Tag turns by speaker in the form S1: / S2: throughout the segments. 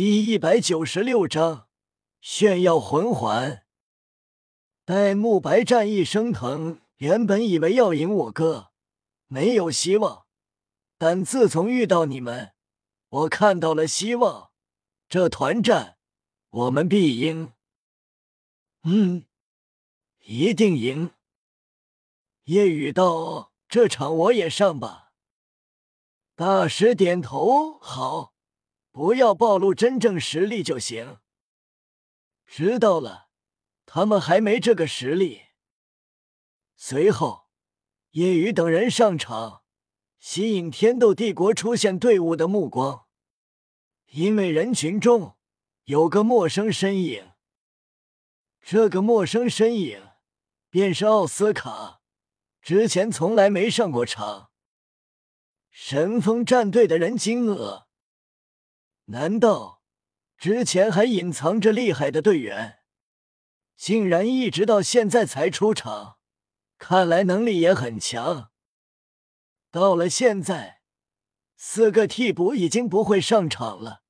S1: 第一百九十六章炫耀魂环。戴沐白战意升腾，原本以为要赢我哥没有希望，但自从遇到你们，我看到了希望。这团战我们必赢。嗯，一定赢。夜雨道：“这场我也上吧。”大师点头：“好。”不要暴露真正实力就行。知道了，他们还没这个实力。随后，叶雨等人上场，吸引天斗帝国出现队伍的目光。因为人群中有个陌生身影，这个陌生身影便是奥斯卡，之前从来没上过场。神风战队的人惊愕。难道之前还隐藏着厉害的队员，竟然一直到现在才出场？看来能力也很强。到了现在，四个替补已经不会上场了，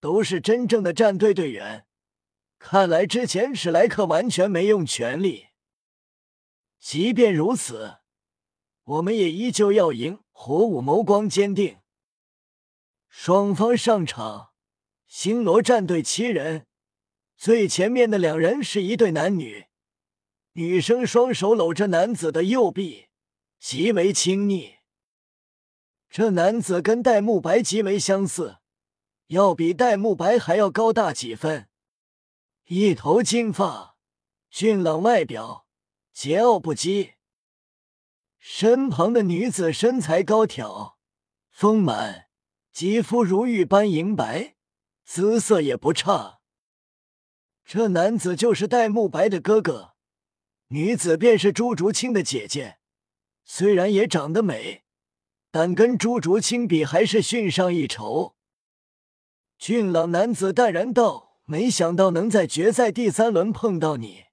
S1: 都是真正的战队队员。看来之前史莱克完全没用全力。即便如此，我们也依旧要赢。火舞眸光坚定。双方上场，星罗战队七人，最前面的两人是一对男女，女生双手搂着男子的右臂，极为亲昵。这男子跟戴沐白极为相似，要比戴沐白还要高大几分，一头金发，俊朗外表，桀骜不羁。身旁的女子身材高挑，丰满。肌肤如玉般莹白，姿色也不差。这男子就是戴沐白的哥哥，女子便是朱竹清的姐姐。虽然也长得美，但跟朱竹清比还是逊上一筹。俊朗男子淡然道：“没想到能在决赛第三轮碰到你，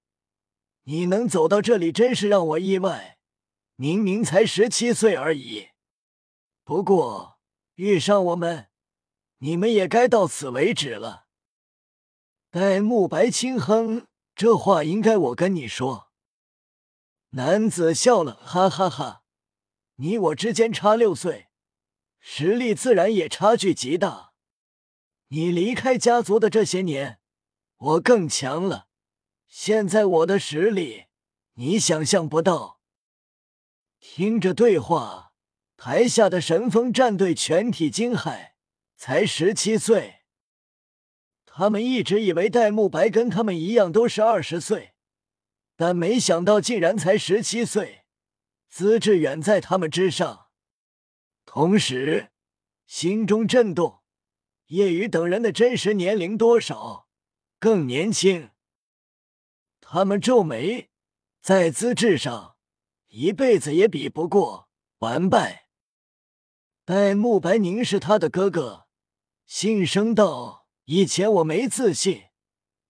S1: 你能走到这里，真是让我意外。明明才十七岁而已，不过……”遇上我们，你们也该到此为止了。戴沐白轻哼：“这话应该我跟你说。”男子笑了，哈哈哈！你我之间差六岁，实力自然也差距极大。你离开家族的这些年，我更强了。现在我的实力，你想象不到。听着对话。台下的神风战队全体惊骇，才十七岁。他们一直以为戴沐白跟他们一样都是二十岁，但没想到竟然才十七岁，资质远在他们之上。同时，心中震动：叶雨等人的真实年龄多少？更年轻。他们皱眉，在资质上，一辈子也比不过，完败。戴沐白凝视他的哥哥，轻声道：“以前我没自信，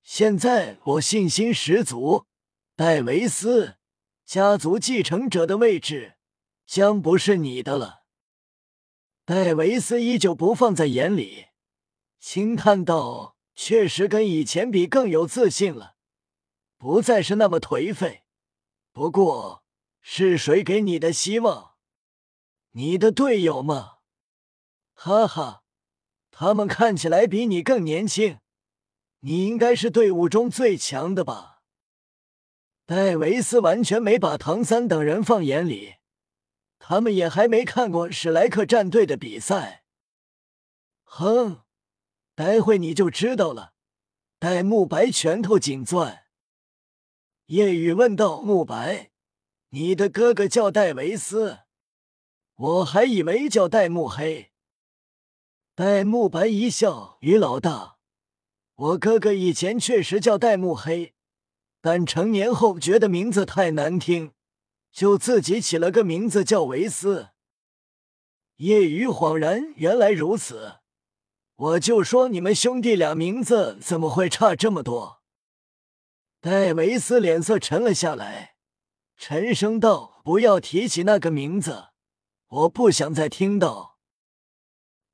S1: 现在我信心十足。戴维斯，家族继承者的位置将不是你的了。”戴维斯依旧不放在眼里，轻叹道：“确实跟以前比更有自信了，不再是那么颓废。不过，是谁给你的希望？”你的队友吗？哈哈，他们看起来比你更年轻，你应该是队伍中最强的吧？戴维斯完全没把唐三等人放眼里，他们也还没看过史莱克战队的比赛。哼，待会你就知道了。戴沐白拳头紧攥，夜雨问道：“沐白，你的哥哥叫戴维斯？”我还以为叫戴沐黑，戴沐白一笑：“于老大，我哥哥以前确实叫戴沐黑，但成年后觉得名字太难听，就自己起了个名字叫维斯。”叶雨恍然：“原来如此，我就说你们兄弟俩名字怎么会差这么多？”戴维斯脸色沉了下来，沉声道：“不要提起那个名字。”我不想再听到。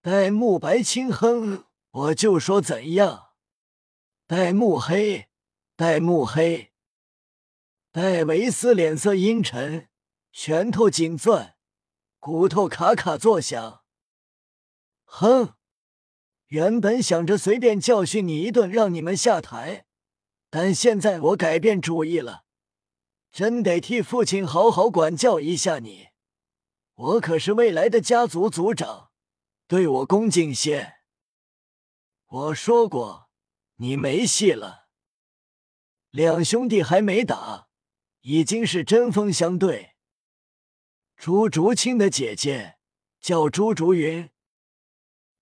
S1: 戴沐白轻哼，我就说怎样。戴沐黑，戴沐黑。戴维斯脸色阴沉，拳头紧攥，骨头咔咔作响。哼，原本想着随便教训你一顿，让你们下台，但现在我改变主意了，真得替父亲好好管教一下你。我可是未来的家族族长，对我恭敬些。我说过，你没戏了。两兄弟还没打。已经是针锋相对。朱竹清的姐姐叫朱竹云，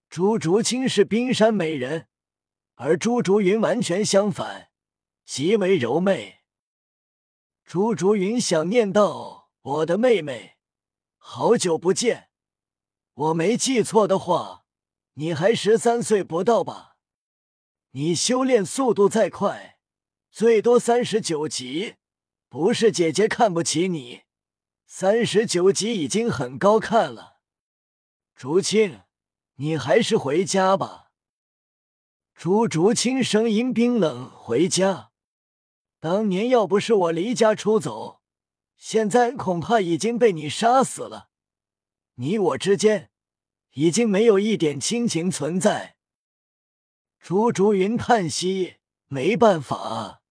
S1: 朱竹清是冰山美人，而朱竹云完全相反，极为柔媚。朱竹云想念道：“我的妹妹，好久不见。我没记错的话，你还十三岁不到吧？你修炼速度再快，最多三十九级。”不是姐姐看不起你，三十九级已经很高看了。竹青，你还是回家吧。朱竹清声音冰冷：“回家？当年要不是我离家出走，现在恐怕已经被你杀死了。你我之间已经没有一点亲情存在。”朱竹云叹息：“没办法。”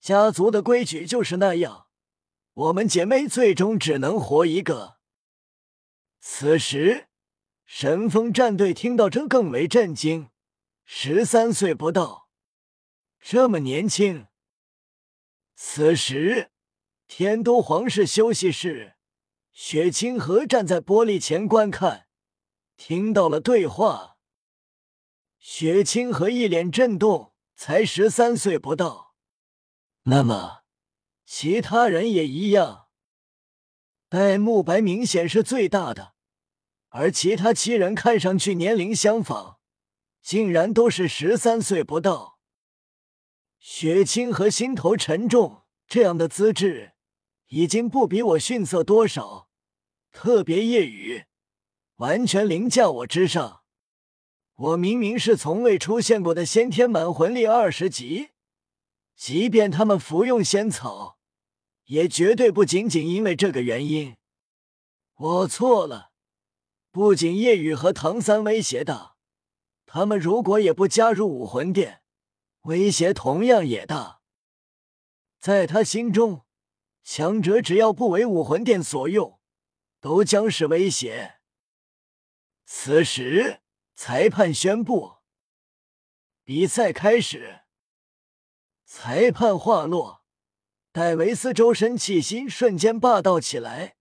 S1: 家族的规矩就是那样，我们姐妹最终只能活一个。此时，神风战队听到这更为震惊，十三岁不到，这么年轻。此时，天都皇室休息室，雪清河站在玻璃前观看，听到了对话。雪清河一脸震动，才十三岁不到。那么，其他人也一样。戴沐白明显是最大的，而其他七人看上去年龄相仿，竟然都是十三岁不到。雪清河心头沉重，这样的资质已经不比我逊色多少。特别夜雨，完全凌驾我之上。我明明是从未出现过的先天满魂力二十级。即便他们服用仙草，也绝对不仅仅因为这个原因。我错了，不仅夜雨和唐三威胁大，他们如果也不加入武魂殿，威胁同样也大。在他心中，强者只要不为武魂殿所用，都将是威胁。此时，裁判宣布，比赛开始。裁判话落，戴维斯周身气息瞬间霸道起来，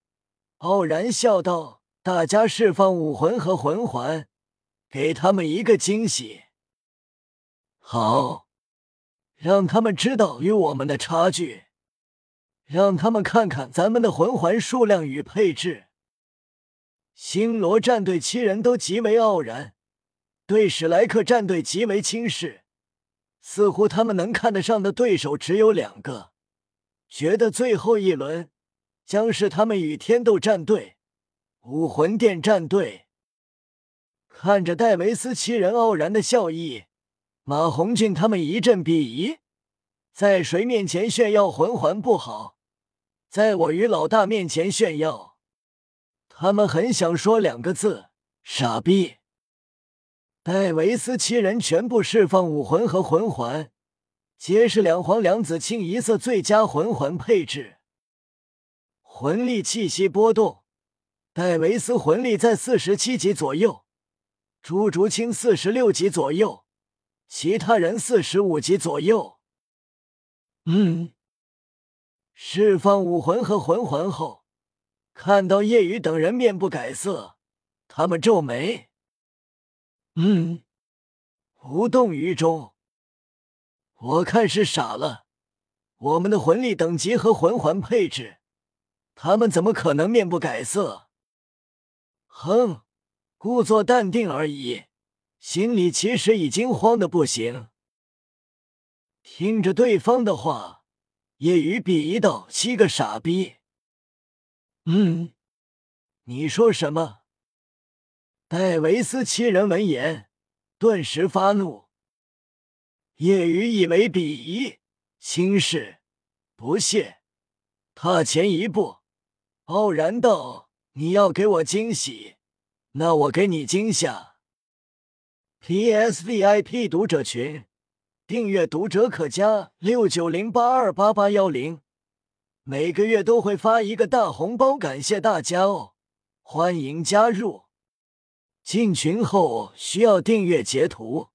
S1: 傲然笑道：“大家释放武魂和魂环，给他们一个惊喜。好，让他们知道与我们的差距，让他们看看咱们的魂环数量与配置。”星罗战队七人都极为傲然，对史莱克战队极为轻视。似乎他们能看得上的对手只有两个，觉得最后一轮将是他们与天斗战队、武魂殿战队。看着戴维斯七人傲然的笑意，马红俊他们一阵鄙夷。在谁面前炫耀魂环不好？在我与老大面前炫耀，他们很想说两个字：傻逼。戴维斯七人全部释放武魂和魂环，皆是两黄两紫清一色最佳魂环配置。魂力气息波动，戴维斯魂力在四十七级左右，朱竹清四十六级左右，其他人四十五级左右。嗯，释放武魂和魂环后，看到叶雨等人面不改色，他们皱眉。嗯，无动于衷。我看是傻了。我们的魂力等级和魂环配置，他们怎么可能面不改色？哼，故作淡定而已，心里其实已经慌的不行。听着对方的话，业余鄙夷道：“七个傻逼。”嗯，你说什么？戴维斯七人闻言，顿时发怒。叶雨以为鄙夷轻视，不屑，踏前一步，傲然道：“你要给我惊喜，那我给你惊吓。”PSVIP 读者群，订阅读者可加六九零八二八八幺零，每个月都会发一个大红包，感谢大家哦，欢迎加入。进群后需要订阅截图。